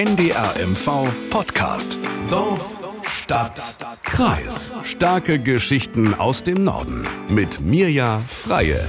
NDR Podcast. Dorf, Stadt, Kreis. Starke Geschichten aus dem Norden. Mit Mirja Freie.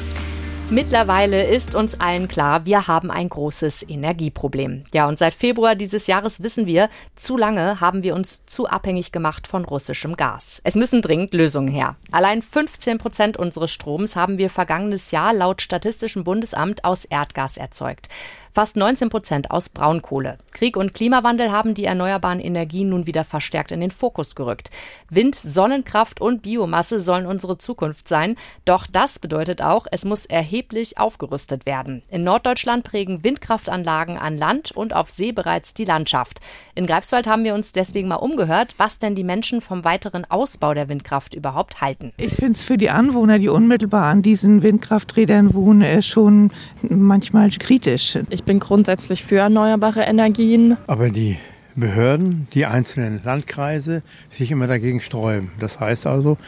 Mittlerweile ist uns allen klar, wir haben ein großes Energieproblem. Ja, und seit Februar dieses Jahres wissen wir, zu lange haben wir uns zu abhängig gemacht von russischem Gas. Es müssen dringend Lösungen her. Allein 15 Prozent unseres Stroms haben wir vergangenes Jahr laut Statistischem Bundesamt aus Erdgas erzeugt fast 19 Prozent aus Braunkohle. Krieg und Klimawandel haben die erneuerbaren Energien nun wieder verstärkt in den Fokus gerückt. Wind, Sonnenkraft und Biomasse sollen unsere Zukunft sein. Doch das bedeutet auch, es muss erheblich aufgerüstet werden. In Norddeutschland prägen Windkraftanlagen an Land und auf See bereits die Landschaft. In Greifswald haben wir uns deswegen mal umgehört, was denn die Menschen vom weiteren Ausbau der Windkraft überhaupt halten. Ich finde es für die Anwohner, die unmittelbar an diesen Windkrafträdern wohnen, äh, schon manchmal kritisch. Ich ich bin grundsätzlich für erneuerbare Energien. Aber die Behörden, die einzelnen Landkreise sich immer dagegen sträuben. Das heißt also,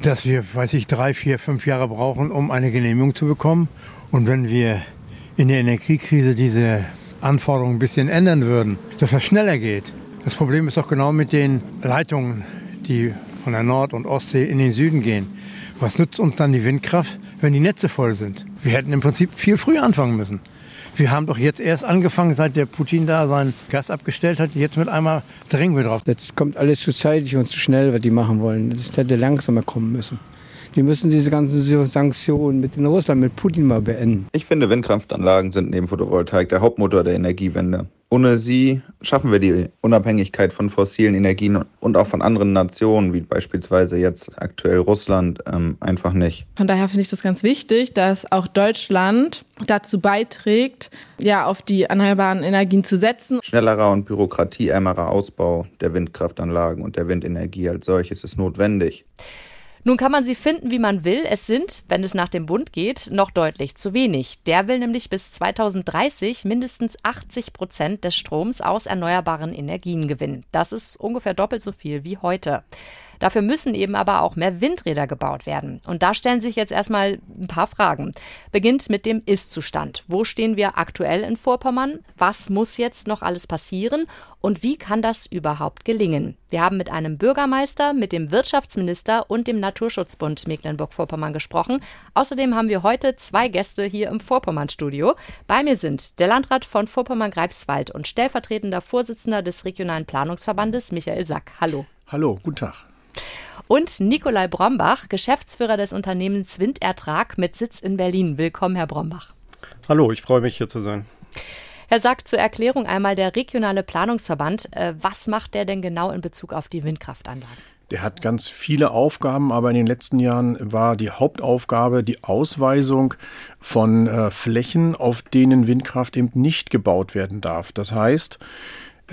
dass wir, weiß ich, drei, vier, fünf Jahre brauchen, um eine Genehmigung zu bekommen. Und wenn wir in der Energiekrise diese Anforderungen ein bisschen ändern würden, dass das schneller geht. Das Problem ist doch genau mit den Leitungen, die von der Nord- und Ostsee in den Süden gehen. Was nützt uns dann die Windkraft, wenn die Netze voll sind? Wir hätten im Prinzip viel früher anfangen müssen. Wir haben doch jetzt erst angefangen, seit der Putin da sein Gas abgestellt hat. Jetzt mit einmal drängen wir drauf. Jetzt kommt alles zu zeitig und zu schnell, was die machen wollen. Das hätte langsamer kommen müssen. Die müssen diese ganzen Sanktionen mit Russland, mit Putin mal beenden. Ich finde, Windkraftanlagen sind neben Photovoltaik der Hauptmotor der Energiewende. Ohne sie schaffen wir die Unabhängigkeit von fossilen Energien und auch von anderen Nationen, wie beispielsweise jetzt aktuell Russland, ähm, einfach nicht. Von daher finde ich das ganz wichtig, dass auch Deutschland dazu beiträgt, ja, auf die erneuerbaren Energien zu setzen. Schnellerer und bürokratieärmerer Ausbau der Windkraftanlagen und der Windenergie als solches ist notwendig. Nun kann man sie finden, wie man will. Es sind, wenn es nach dem Bund geht, noch deutlich zu wenig. Der will nämlich bis 2030 mindestens 80 Prozent des Stroms aus erneuerbaren Energien gewinnen. Das ist ungefähr doppelt so viel wie heute. Dafür müssen eben aber auch mehr Windräder gebaut werden. Und da stellen sich jetzt erstmal ein paar Fragen. Beginnt mit dem Ist-Zustand. Wo stehen wir aktuell in Vorpommern? Was muss jetzt noch alles passieren? Und wie kann das überhaupt gelingen? Wir haben mit einem Bürgermeister, mit dem Wirtschaftsminister und dem Naturschutzbund Mecklenburg-Vorpommern gesprochen. Außerdem haben wir heute zwei Gäste hier im Vorpommern-Studio. Bei mir sind der Landrat von Vorpommern-Greifswald und stellvertretender Vorsitzender des Regionalen Planungsverbandes Michael Sack. Hallo. Hallo, guten Tag. Und Nikolai Brombach, Geschäftsführer des Unternehmens Windertrag mit Sitz in Berlin. Willkommen, Herr Brombach. Hallo, ich freue mich hier zu sein. Herr Sack, zur Erklärung einmal der regionale Planungsverband. Äh, was macht der denn genau in Bezug auf die Windkraftanlagen? Der hat ganz viele Aufgaben, aber in den letzten Jahren war die Hauptaufgabe die Ausweisung von äh, Flächen, auf denen Windkraft eben nicht gebaut werden darf. Das heißt,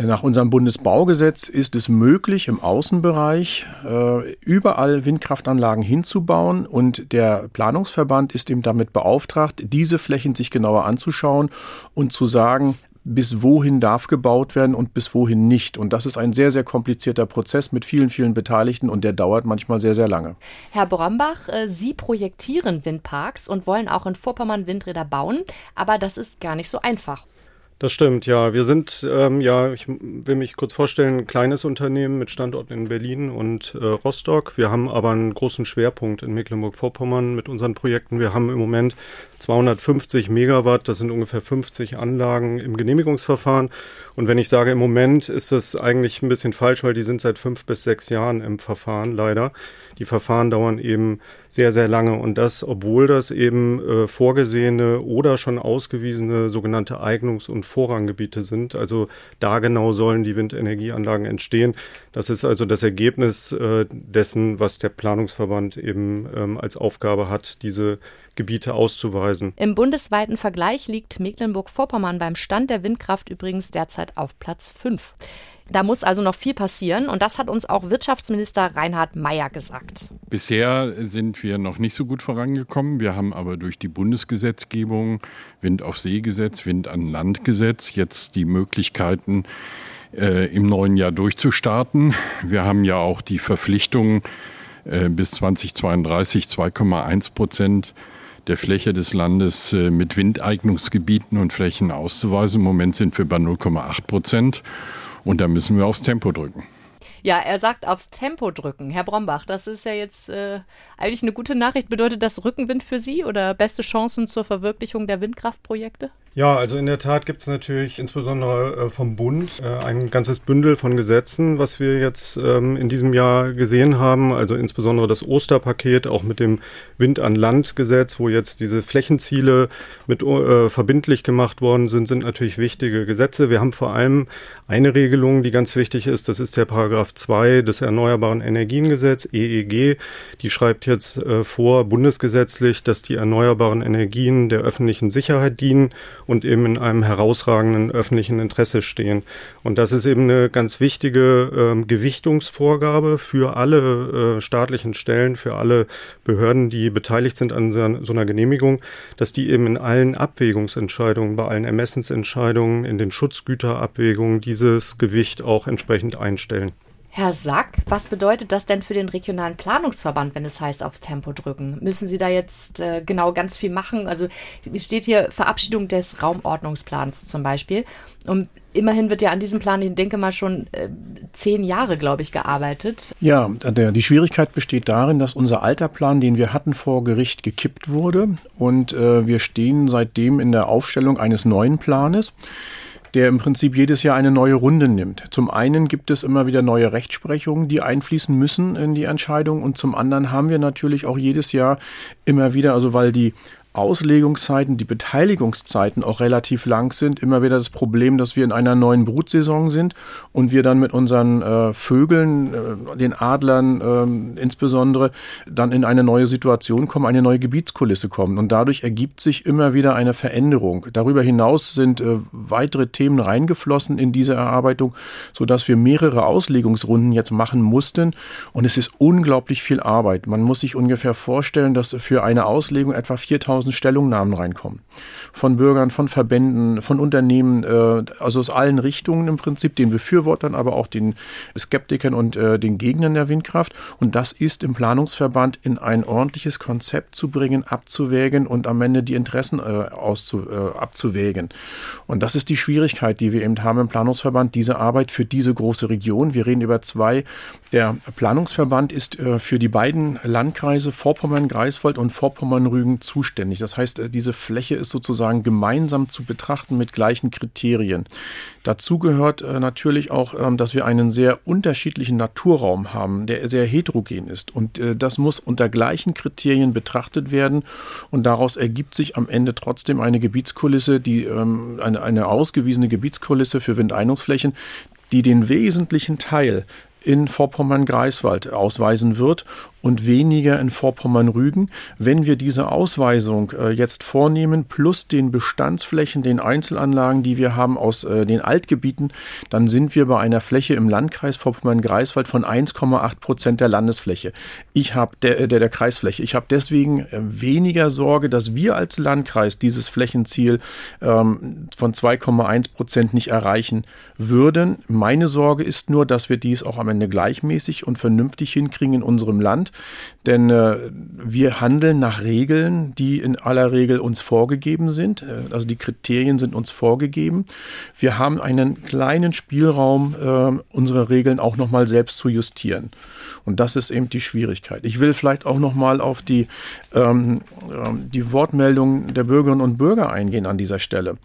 nach unserem Bundesbaugesetz ist es möglich, im Außenbereich äh, überall Windkraftanlagen hinzubauen und der Planungsverband ist eben damit beauftragt, diese Flächen sich genauer anzuschauen und zu sagen, bis wohin darf gebaut werden und bis wohin nicht. Und das ist ein sehr, sehr komplizierter Prozess mit vielen, vielen Beteiligten und der dauert manchmal sehr, sehr lange. Herr Brombach, äh, Sie projektieren Windparks und wollen auch in Vorpommern Windräder bauen, aber das ist gar nicht so einfach. Das stimmt, ja. Wir sind, ähm, ja, ich will mich kurz vorstellen, ein kleines Unternehmen mit Standorten in Berlin und äh, Rostock. Wir haben aber einen großen Schwerpunkt in Mecklenburg-Vorpommern mit unseren Projekten. Wir haben im Moment 250 Megawatt, das sind ungefähr 50 Anlagen im Genehmigungsverfahren. Und wenn ich sage im Moment, ist das eigentlich ein bisschen falsch, weil die sind seit fünf bis sechs Jahren im Verfahren leider. Die Verfahren dauern eben sehr, sehr lange und das, obwohl das eben äh, vorgesehene oder schon ausgewiesene sogenannte Eignungs- und Vorranggebiete sind. Also da genau sollen die Windenergieanlagen entstehen. Das ist also das Ergebnis äh, dessen, was der Planungsverband eben ähm, als Aufgabe hat, diese Gebiete auszuweisen. Im bundesweiten Vergleich liegt Mecklenburg-Vorpommern beim Stand der Windkraft übrigens derzeit auf Platz 5. Da muss also noch viel passieren und das hat uns auch Wirtschaftsminister Reinhard Mayer gesagt. Bisher sind wir noch nicht so gut vorangekommen. Wir haben aber durch die Bundesgesetzgebung, Wind auf See Gesetz, Wind an Land Gesetz, jetzt die Möglichkeiten, äh, im neuen Jahr durchzustarten. Wir haben ja auch die Verpflichtung, äh, bis 2032 2,1 Prozent der Fläche des Landes äh, mit Windeignungsgebieten und Flächen auszuweisen. Im Moment sind wir bei 0,8 Prozent und da müssen wir aufs Tempo drücken. Ja, er sagt aufs Tempo drücken. Herr Brombach, das ist ja jetzt äh, eigentlich eine gute Nachricht. Bedeutet das Rückenwind für Sie oder beste Chancen zur Verwirklichung der Windkraftprojekte? Ja, also in der Tat gibt es natürlich insbesondere äh, vom Bund äh, ein ganzes Bündel von Gesetzen, was wir jetzt ähm, in diesem Jahr gesehen haben. Also insbesondere das Osterpaket, auch mit dem Wind an Land Gesetz, wo jetzt diese Flächenziele mit äh, verbindlich gemacht worden sind, sind natürlich wichtige Gesetze. Wir haben vor allem eine Regelung, die ganz wichtig ist. Das ist der Paragraph 2 des Erneuerbaren Energiengesetz, EEG. Die schreibt jetzt vor, bundesgesetzlich, dass die erneuerbaren Energien der öffentlichen Sicherheit dienen und eben in einem herausragenden öffentlichen Interesse stehen. Und das ist eben eine ganz wichtige ähm, Gewichtungsvorgabe für alle äh, staatlichen Stellen, für alle Behörden, die beteiligt sind an so, so einer Genehmigung, dass die eben in allen Abwägungsentscheidungen, bei allen Ermessensentscheidungen, in den Schutzgüterabwägungen dieses Gewicht auch entsprechend einstellen. Herr Sack, was bedeutet das denn für den regionalen Planungsverband, wenn es heißt, aufs Tempo drücken? Müssen Sie da jetzt äh, genau ganz viel machen? Also steht hier Verabschiedung des Raumordnungsplans zum Beispiel. Und immerhin wird ja an diesem Plan, ich denke mal, schon äh, zehn Jahre, glaube ich, gearbeitet. Ja, der, die Schwierigkeit besteht darin, dass unser alter Plan, den wir hatten vor Gericht, gekippt wurde. Und äh, wir stehen seitdem in der Aufstellung eines neuen Planes der im Prinzip jedes Jahr eine neue Runde nimmt. Zum einen gibt es immer wieder neue Rechtsprechungen, die einfließen müssen in die Entscheidung und zum anderen haben wir natürlich auch jedes Jahr immer wieder, also weil die Auslegungszeiten, die Beteiligungszeiten auch relativ lang sind. Immer wieder das Problem, dass wir in einer neuen Brutsaison sind und wir dann mit unseren äh, Vögeln, äh, den Adlern äh, insbesondere, dann in eine neue Situation kommen, eine neue Gebietskulisse kommen. Und dadurch ergibt sich immer wieder eine Veränderung. Darüber hinaus sind äh, weitere Themen reingeflossen in diese Erarbeitung, sodass wir mehrere Auslegungsrunden jetzt machen mussten. Und es ist unglaublich viel Arbeit. Man muss sich ungefähr vorstellen, dass für eine Auslegung etwa 4000 tausend Stellungnahmen reinkommen. Von Bürgern, von Verbänden, von Unternehmen, äh, also aus allen Richtungen im Prinzip, den Befürwortern, aber auch den Skeptikern und äh, den Gegnern der Windkraft. Und das ist im Planungsverband in ein ordentliches Konzept zu bringen, abzuwägen und am Ende die Interessen äh, auszu, äh, abzuwägen. Und das ist die Schwierigkeit, die wir eben haben im Planungsverband, diese Arbeit für diese große Region. Wir reden über zwei. Der Planungsverband ist äh, für die beiden Landkreise Vorpommern-Greifswald und Vorpommern-Rügen zuständig nicht. Das heißt, äh, diese Fläche ist sozusagen gemeinsam zu betrachten mit gleichen Kriterien. Dazu gehört äh, natürlich auch, ähm, dass wir einen sehr unterschiedlichen Naturraum haben, der sehr heterogen ist. Und äh, das muss unter gleichen Kriterien betrachtet werden. Und daraus ergibt sich am Ende trotzdem eine Gebietskulisse, die ähm, eine, eine ausgewiesene Gebietskulisse für Windeinungsflächen, die den wesentlichen Teil in Vorpommern-Greifswald ausweisen wird und weniger in Vorpommern-Rügen. Wenn wir diese Ausweisung äh, jetzt vornehmen, plus den Bestandsflächen, den Einzelanlagen, die wir haben aus äh, den Altgebieten, dann sind wir bei einer Fläche im Landkreis Vorpommern-Greifswald von 1,8 Prozent der Landesfläche. Ich habe der, äh, der, der Kreisfläche. Ich habe deswegen äh, weniger Sorge, dass wir als Landkreis dieses Flächenziel ähm, von 2,1 Prozent nicht erreichen würden. Meine Sorge ist nur, dass wir dies auch am Ende gleichmäßig und vernünftig hinkriegen in unserem Land. Denn äh, wir handeln nach Regeln, die in aller Regel uns vorgegeben sind. Äh, also die Kriterien sind uns vorgegeben. Wir haben einen kleinen Spielraum, äh, unsere Regeln auch nochmal selbst zu justieren. Und das ist eben die Schwierigkeit. Ich will vielleicht auch nochmal auf die, ähm, ähm, die Wortmeldung der Bürgerinnen und Bürger eingehen an dieser Stelle.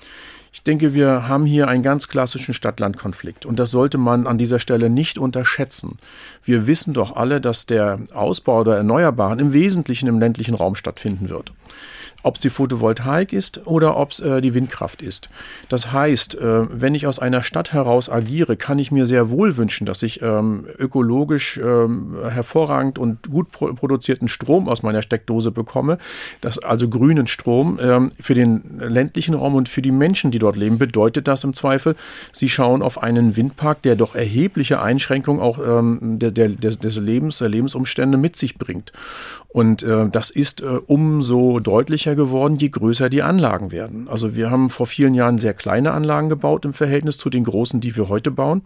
Ich denke, wir haben hier einen ganz klassischen Stadt-Land-Konflikt und das sollte man an dieser Stelle nicht unterschätzen. Wir wissen doch alle, dass der Ausbau der Erneuerbaren im Wesentlichen im ländlichen Raum stattfinden wird ob es die Photovoltaik ist oder ob es äh, die Windkraft ist. Das heißt, äh, wenn ich aus einer Stadt heraus agiere, kann ich mir sehr wohl wünschen, dass ich ähm, ökologisch ähm, hervorragend und gut pro produzierten Strom aus meiner Steckdose bekomme, das, also grünen Strom. Ähm, für den ländlichen Raum und für die Menschen, die dort leben, bedeutet das im Zweifel, sie schauen auf einen Windpark, der doch erhebliche Einschränkungen auch ähm, der, der, des Lebens, der Lebensumstände mit sich bringt. Und äh, das ist äh, umso deutlicher geworden, je größer die Anlagen werden. Also wir haben vor vielen Jahren sehr kleine Anlagen gebaut im Verhältnis zu den großen, die wir heute bauen.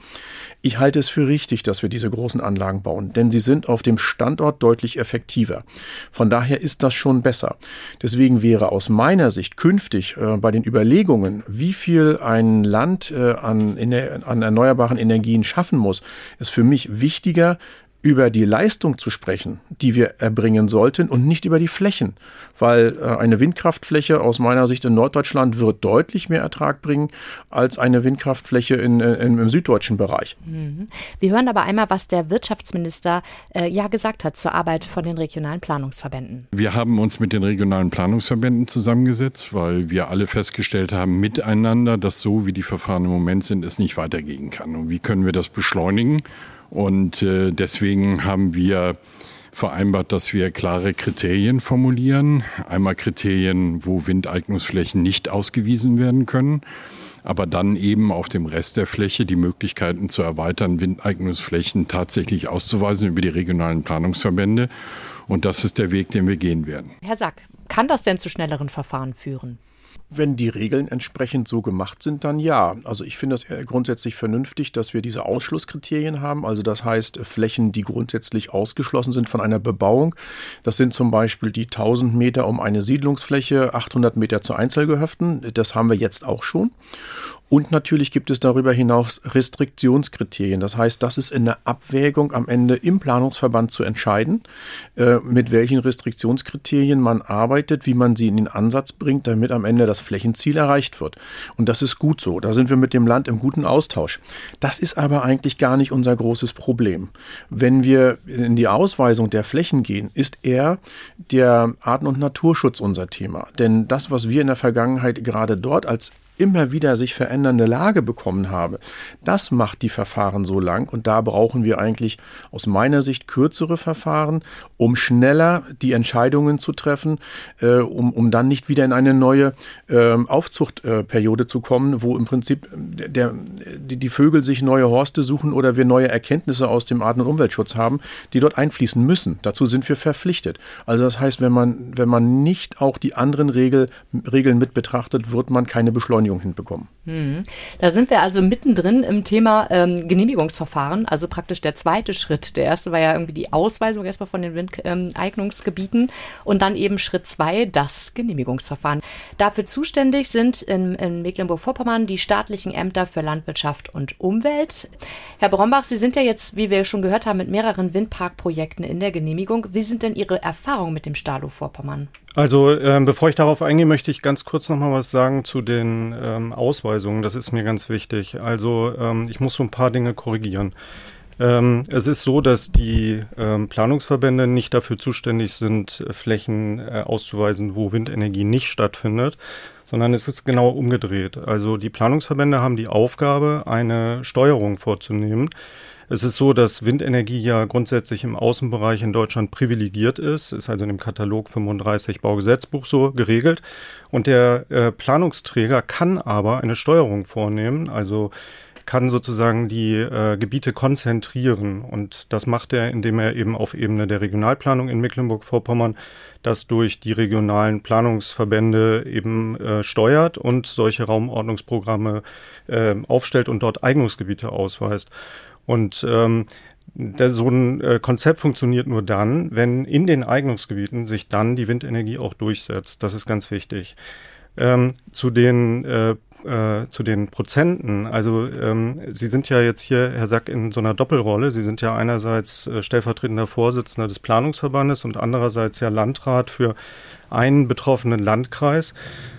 Ich halte es für richtig, dass wir diese großen Anlagen bauen, denn sie sind auf dem Standort deutlich effektiver. Von daher ist das schon besser. Deswegen wäre aus meiner Sicht künftig äh, bei den Überlegungen, wie viel ein Land äh, an, an erneuerbaren Energien schaffen muss, ist für mich wichtiger, über die Leistung zu sprechen, die wir erbringen sollten und nicht über die Flächen. Weil äh, eine Windkraftfläche aus meiner Sicht in Norddeutschland wird deutlich mehr Ertrag bringen als eine Windkraftfläche in, in, im süddeutschen Bereich. Mhm. Wir hören aber einmal, was der Wirtschaftsminister äh, ja gesagt hat zur Arbeit von den regionalen Planungsverbänden. Wir haben uns mit den regionalen Planungsverbänden zusammengesetzt, weil wir alle festgestellt haben miteinander, dass so wie die Verfahren im Moment sind, es nicht weitergehen kann. Und wie können wir das beschleunigen? Und äh, deswegen haben wir vereinbart, dass wir klare Kriterien formulieren. Einmal Kriterien, wo Windeignungsflächen nicht ausgewiesen werden können, aber dann eben auf dem Rest der Fläche die Möglichkeiten zu erweitern, Windeignungsflächen tatsächlich auszuweisen über die regionalen Planungsverbände. Und das ist der Weg, den wir gehen werden. Herr Sack, kann das denn zu schnelleren Verfahren führen? Wenn die Regeln entsprechend so gemacht sind, dann ja. Also ich finde es grundsätzlich vernünftig, dass wir diese Ausschlusskriterien haben. Also das heißt Flächen, die grundsätzlich ausgeschlossen sind von einer Bebauung. Das sind zum Beispiel die 1000 Meter um eine Siedlungsfläche, 800 Meter zu Einzelgehöften. Das haben wir jetzt auch schon. Und natürlich gibt es darüber hinaus Restriktionskriterien. Das heißt, das ist in der Abwägung am Ende im Planungsverband zu entscheiden, äh, mit welchen Restriktionskriterien man arbeitet, wie man sie in den Ansatz bringt, damit am Ende das Flächenziel erreicht wird. Und das ist gut so. Da sind wir mit dem Land im guten Austausch. Das ist aber eigentlich gar nicht unser großes Problem. Wenn wir in die Ausweisung der Flächen gehen, ist eher der Arten- und Naturschutz unser Thema. Denn das, was wir in der Vergangenheit gerade dort als immer wieder sich verändernde Lage bekommen habe. Das macht die Verfahren so lang und da brauchen wir eigentlich aus meiner Sicht kürzere Verfahren, um schneller die Entscheidungen zu treffen, äh, um, um dann nicht wieder in eine neue äh, Aufzuchtperiode äh, zu kommen, wo im Prinzip der, die, die Vögel sich neue Horste suchen oder wir neue Erkenntnisse aus dem Arten- und Umweltschutz haben, die dort einfließen müssen. Dazu sind wir verpflichtet. Also das heißt, wenn man, wenn man nicht auch die anderen Regel, Regeln mit betrachtet, wird man keine Beschleunigung Beschleunigung hinbekommen. Mhm. Da sind wir also mittendrin im Thema ähm, Genehmigungsverfahren, also praktisch der zweite Schritt. Der erste war ja irgendwie die Ausweisung erstmal von den Windeignungsgebieten ähm, und dann eben Schritt zwei, das Genehmigungsverfahren. Dafür zuständig sind in, in Mecklenburg-Vorpommern die staatlichen Ämter für Landwirtschaft und Umwelt. Herr Brombach, Sie sind ja jetzt, wie wir schon gehört haben, mit mehreren Windparkprojekten in der Genehmigung. Wie sind denn Ihre Erfahrungen mit dem Stalo Vorpommern? Also ähm, bevor ich darauf eingehe, möchte ich ganz kurz noch mal was sagen zu den ähm, Ausweisungen. Das ist mir ganz wichtig. Also ähm, ich muss so ein paar Dinge korrigieren. Ähm, es ist so, dass die ähm, Planungsverbände nicht dafür zuständig sind, Flächen äh, auszuweisen, wo Windenergie nicht stattfindet, sondern es ist genau umgedreht. Also die Planungsverbände haben die Aufgabe, eine Steuerung vorzunehmen. Es ist so, dass Windenergie ja grundsätzlich im Außenbereich in Deutschland privilegiert ist, ist also in dem Katalog 35 Baugesetzbuch so geregelt. Und der äh, Planungsträger kann aber eine Steuerung vornehmen, also kann sozusagen die äh, Gebiete konzentrieren. Und das macht er, indem er eben auf Ebene der Regionalplanung in Mecklenburg-Vorpommern das durch die regionalen Planungsverbände eben äh, steuert und solche Raumordnungsprogramme äh, aufstellt und dort Eignungsgebiete ausweist. Und ähm, der, so ein äh, Konzept funktioniert nur dann, wenn in den Eignungsgebieten sich dann die Windenergie auch durchsetzt. Das ist ganz wichtig. Ähm, zu den äh, äh, zu den Prozenten. Also ähm, Sie sind ja jetzt hier, Herr Sack, in so einer Doppelrolle. Sie sind ja einerseits äh, stellvertretender Vorsitzender des Planungsverbandes und andererseits ja Landrat für einen betroffenen Landkreis.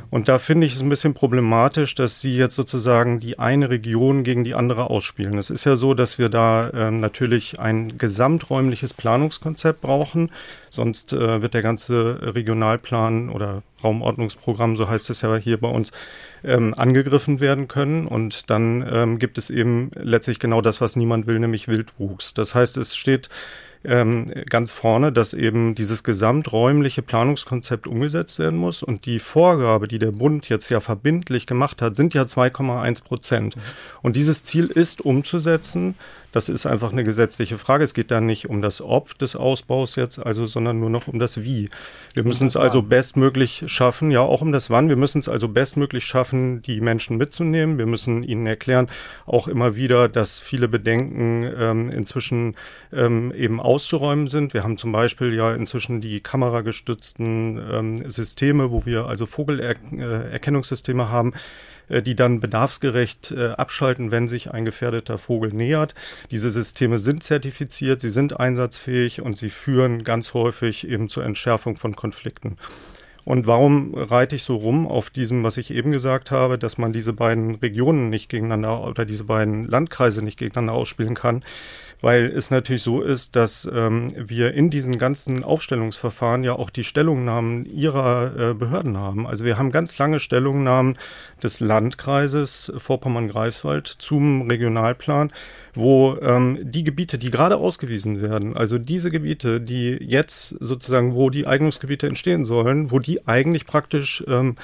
Und da finde ich es ein bisschen problematisch, dass Sie jetzt sozusagen die eine Region gegen die andere ausspielen. Es ist ja so, dass wir da äh, natürlich ein gesamträumliches Planungskonzept brauchen. Sonst äh, wird der ganze Regionalplan oder Raumordnungsprogramm, so heißt es ja hier bei uns, ähm, angegriffen werden können. Und dann ähm, gibt es eben letztlich genau das, was niemand will, nämlich Wildwuchs. Das heißt, es steht ähm, ganz vorne, dass eben dieses gesamträumliche Planungskonzept umgesetzt werden muss. Und die Vorgabe, die der Bund jetzt ja verbindlich gemacht hat, sind ja 2,1 Prozent. Mhm. Und dieses Ziel ist umzusetzen Das ist einfach eine gesetzliche Frage. Es geht da nicht um das Ob des Ausbaus jetzt, also, sondern nur noch um das Wie. Wir müssen es also bestmöglich schaffen, ja auch um das Wann. Wir müssen es also bestmöglich schaffen, die Menschen mitzunehmen. Wir müssen ihnen erklären, auch immer wieder, dass viele Bedenken ähm, inzwischen ähm, eben auszuräumen sind. Wir haben zum Beispiel ja inzwischen die kameragestützten ähm, Systeme, wo wir also Vogelerkennungssysteme haben, äh, die dann bedarfsgerecht äh, abschalten, wenn sich ein gefährdeter Vogel nähert. Diese Systeme sind zertifiziert, sie sind einsatzfähig und sie führen ganz häufig eben zur Entschärfung von Konflikten. Und warum reite ich so rum auf diesem, was ich eben gesagt habe, dass man diese beiden Regionen nicht gegeneinander oder diese beiden Landkreise nicht gegeneinander ausspielen kann? Weil es natürlich so ist, dass ähm, wir in diesen ganzen Aufstellungsverfahren ja auch die Stellungnahmen ihrer äh, Behörden haben. Also wir haben ganz lange Stellungnahmen des Landkreises Vorpommern-Greifswald zum Regionalplan wo ähm, die Gebiete, die gerade ausgewiesen werden, also diese Gebiete, die jetzt sozusagen, wo die Eignungsgebiete entstehen sollen, wo die eigentlich praktisch ähm,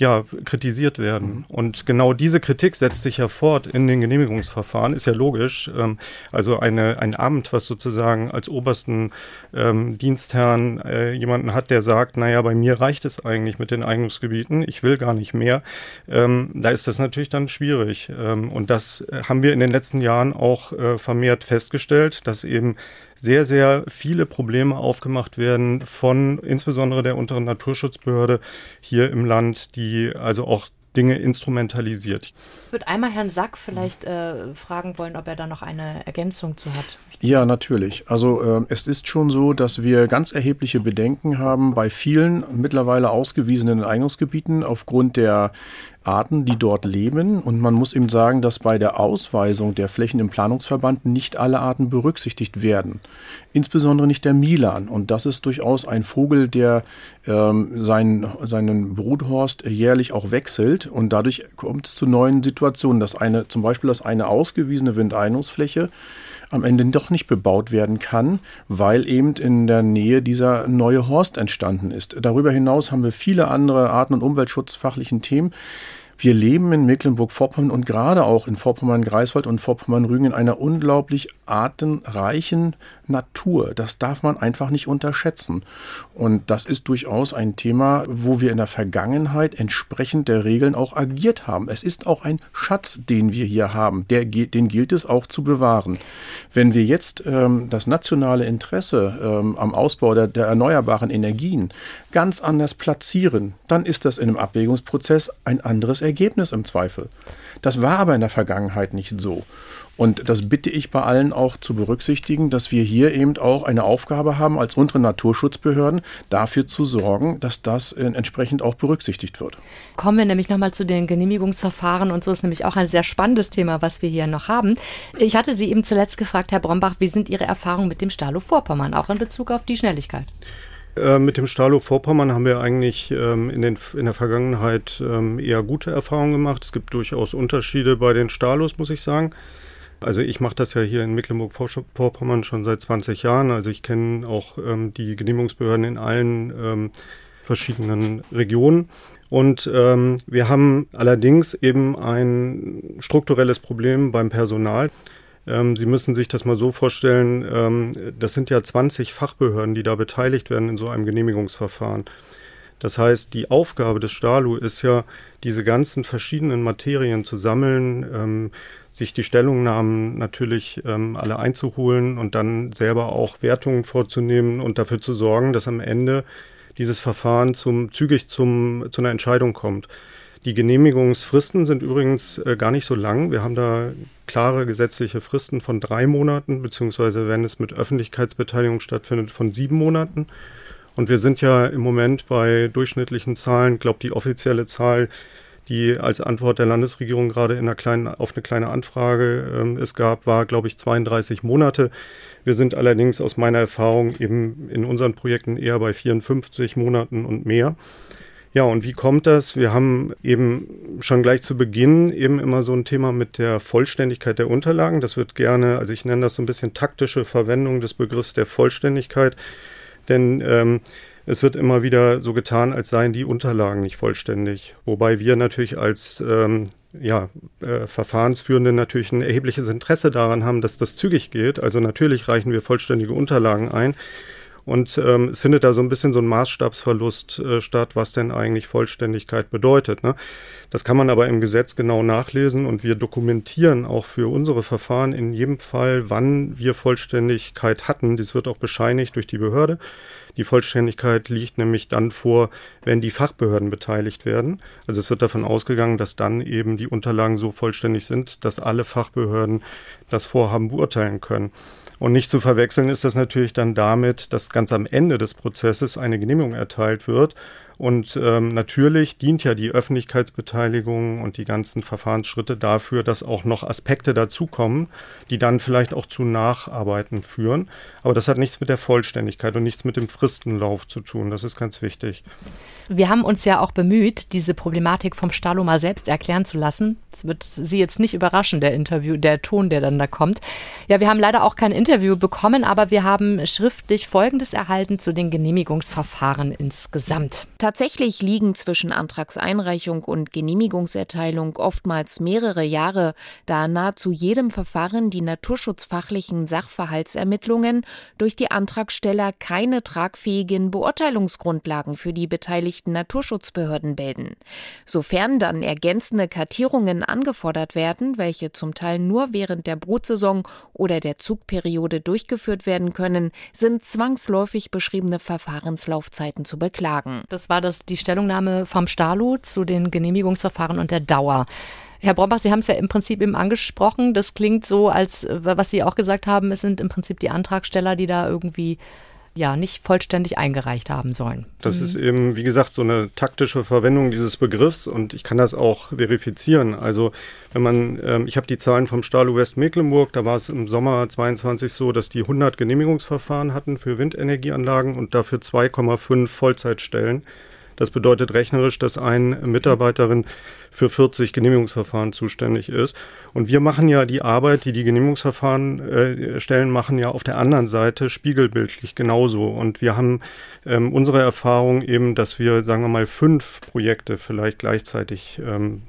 ja, kritisiert werden. Mhm. Und genau diese Kritik setzt sich ja fort in den Genehmigungsverfahren, ist ja logisch. Ähm, also eine, ein Amt, was sozusagen als obersten ähm, Dienstherrn äh, jemanden hat, der sagt, naja, bei mir reicht es eigentlich mit den Eignungsgebieten, ich will gar nicht mehr, ähm, da ist das natürlich dann schwierig. Ähm, und das haben wir in den letzten Jahren auch äh, vermehrt festgestellt, dass eben sehr, sehr viele Probleme aufgemacht werden von insbesondere der unteren Naturschutzbehörde hier im Land, die also auch Dinge instrumentalisiert. Ich würde einmal Herrn Sack vielleicht äh, fragen wollen, ob er da noch eine Ergänzung zu hat. Ja, natürlich. Also äh, es ist schon so, dass wir ganz erhebliche Bedenken haben bei vielen mittlerweile ausgewiesenen Eignungsgebieten aufgrund der Arten, die dort leben. Und man muss eben sagen, dass bei der Ausweisung der Flächen im Planungsverband nicht alle Arten berücksichtigt werden. Insbesondere nicht der Milan. Und das ist durchaus ein Vogel, der ähm, seinen, seinen Bruthorst jährlich auch wechselt. Und dadurch kommt es zu neuen Situationen, dass eine, zum Beispiel, dass eine ausgewiesene Windeignungsfläche am Ende doch nicht bebaut werden kann, weil eben in der Nähe dieser neue Horst entstanden ist. Darüber hinaus haben wir viele andere Arten- und umweltschutzfachlichen Themen. Wir leben in Mecklenburg-Vorpommern und gerade auch in Vorpommern-Greifswald und Vorpommern-Rügen in einer unglaublich artenreichen Natur. Das darf man einfach nicht unterschätzen. Und das ist durchaus ein Thema, wo wir in der Vergangenheit entsprechend der Regeln auch agiert haben. Es ist auch ein Schatz, den wir hier haben. Der, den gilt es auch zu bewahren. Wenn wir jetzt ähm, das nationale Interesse ähm, am Ausbau der, der erneuerbaren Energien ganz anders platzieren, dann ist das in einem Abwägungsprozess ein anderes Ergebnis im Zweifel. Das war aber in der Vergangenheit nicht so. Und das bitte ich bei allen auch zu berücksichtigen, dass wir hier eben auch eine Aufgabe haben, als unsere Naturschutzbehörden dafür zu sorgen, dass das entsprechend auch berücksichtigt wird. Kommen wir nämlich nochmal zu den Genehmigungsverfahren und so ist nämlich auch ein sehr spannendes Thema, was wir hier noch haben. Ich hatte Sie eben zuletzt gefragt, Herr Brombach, wie sind Ihre Erfahrungen mit dem Stalo Vorpommern, auch in Bezug auf die Schnelligkeit? Äh, mit dem Stalo Vorpommern haben wir eigentlich ähm, in, den, in der Vergangenheit ähm, eher gute Erfahrungen gemacht. Es gibt durchaus Unterschiede bei den Stalos, muss ich sagen. Also ich mache das ja hier in Mecklenburg-Vorpommern schon seit 20 Jahren. Also ich kenne auch ähm, die Genehmigungsbehörden in allen ähm, verschiedenen Regionen. Und ähm, wir haben allerdings eben ein strukturelles Problem beim Personal. Ähm, Sie müssen sich das mal so vorstellen, ähm, das sind ja 20 Fachbehörden, die da beteiligt werden in so einem Genehmigungsverfahren. Das heißt, die Aufgabe des Stalu ist ja, diese ganzen verschiedenen Materien zu sammeln, ähm, sich die Stellungnahmen natürlich ähm, alle einzuholen und dann selber auch Wertungen vorzunehmen und dafür zu sorgen, dass am Ende dieses Verfahren zum, zügig zum, zu einer Entscheidung kommt. Die Genehmigungsfristen sind übrigens äh, gar nicht so lang. Wir haben da klare gesetzliche Fristen von drei Monaten, beziehungsweise wenn es mit Öffentlichkeitsbeteiligung stattfindet, von sieben Monaten. Und wir sind ja im Moment bei durchschnittlichen Zahlen, ich glaube, die offizielle Zahl, die als Antwort der Landesregierung gerade in einer kleinen, auf eine kleine Anfrage ähm, es gab, war, glaube ich, 32 Monate. Wir sind allerdings aus meiner Erfahrung eben in unseren Projekten eher bei 54 Monaten und mehr. Ja, und wie kommt das? Wir haben eben schon gleich zu Beginn eben immer so ein Thema mit der Vollständigkeit der Unterlagen. Das wird gerne, also ich nenne das so ein bisschen taktische Verwendung des Begriffs der Vollständigkeit. Denn ähm, es wird immer wieder so getan, als seien die Unterlagen nicht vollständig. Wobei wir natürlich als ähm, ja, äh, Verfahrensführende natürlich ein erhebliches Interesse daran haben, dass das zügig geht. Also natürlich reichen wir vollständige Unterlagen ein. Und ähm, es findet da so ein bisschen so ein Maßstabsverlust äh, statt, was denn eigentlich Vollständigkeit bedeutet. Ne? Das kann man aber im Gesetz genau nachlesen und wir dokumentieren auch für unsere Verfahren in jedem Fall, wann wir Vollständigkeit hatten. Dies wird auch bescheinigt durch die Behörde. Die Vollständigkeit liegt nämlich dann vor, wenn die Fachbehörden beteiligt werden. Also es wird davon ausgegangen, dass dann eben die Unterlagen so vollständig sind, dass alle Fachbehörden das Vorhaben beurteilen können. Und nicht zu verwechseln ist das natürlich dann damit, dass ganz am Ende des Prozesses eine Genehmigung erteilt wird. Und ähm, natürlich dient ja die Öffentlichkeitsbeteiligung und die ganzen Verfahrensschritte dafür, dass auch noch Aspekte dazukommen, die dann vielleicht auch zu Nacharbeiten führen. Aber das hat nichts mit der Vollständigkeit und nichts mit dem Fristenlauf zu tun. Das ist ganz wichtig. Wir haben uns ja auch bemüht, diese Problematik vom Stalo mal selbst erklären zu lassen. Das wird Sie jetzt nicht überraschen, der Interview, der Ton, der dann da kommt. Ja, wir haben leider auch kein Interview bekommen, aber wir haben schriftlich Folgendes erhalten zu den Genehmigungsverfahren insgesamt. Tatsächlich liegen zwischen Antragseinreichung und Genehmigungserteilung oftmals mehrere Jahre, da nahezu jedem Verfahren die naturschutzfachlichen Sachverhaltsermittlungen durch die Antragsteller keine tragfähigen Beurteilungsgrundlagen für die Beteiligten Naturschutzbehörden bilden. Sofern dann ergänzende Kartierungen angefordert werden, welche zum Teil nur während der Brutsaison oder der Zugperiode durchgeführt werden können, sind zwangsläufig beschriebene Verfahrenslaufzeiten zu beklagen. Das war das, die Stellungnahme vom Stalu zu den Genehmigungsverfahren und der Dauer. Herr Brombach, Sie haben es ja im Prinzip eben angesprochen. Das klingt so, als was Sie auch gesagt haben, es sind im Prinzip die Antragsteller, die da irgendwie ja nicht vollständig eingereicht haben sollen. Das mhm. ist eben, wie gesagt, so eine taktische Verwendung dieses Begriffs und ich kann das auch verifizieren. Also wenn man, ähm, ich habe die Zahlen vom Stalu West Mecklenburg, da war es im Sommer 22 so, dass die 100 Genehmigungsverfahren hatten für Windenergieanlagen und dafür 2,5 Vollzeitstellen. Das bedeutet rechnerisch, dass eine Mitarbeiterin für 40 Genehmigungsverfahren zuständig ist. Und wir machen ja die Arbeit, die die Genehmigungsverfahren äh, stellen, machen ja auf der anderen Seite spiegelbildlich genauso. Und wir haben ähm, unsere Erfahrung eben, dass wir, sagen wir mal, fünf Projekte vielleicht gleichzeitig ähm,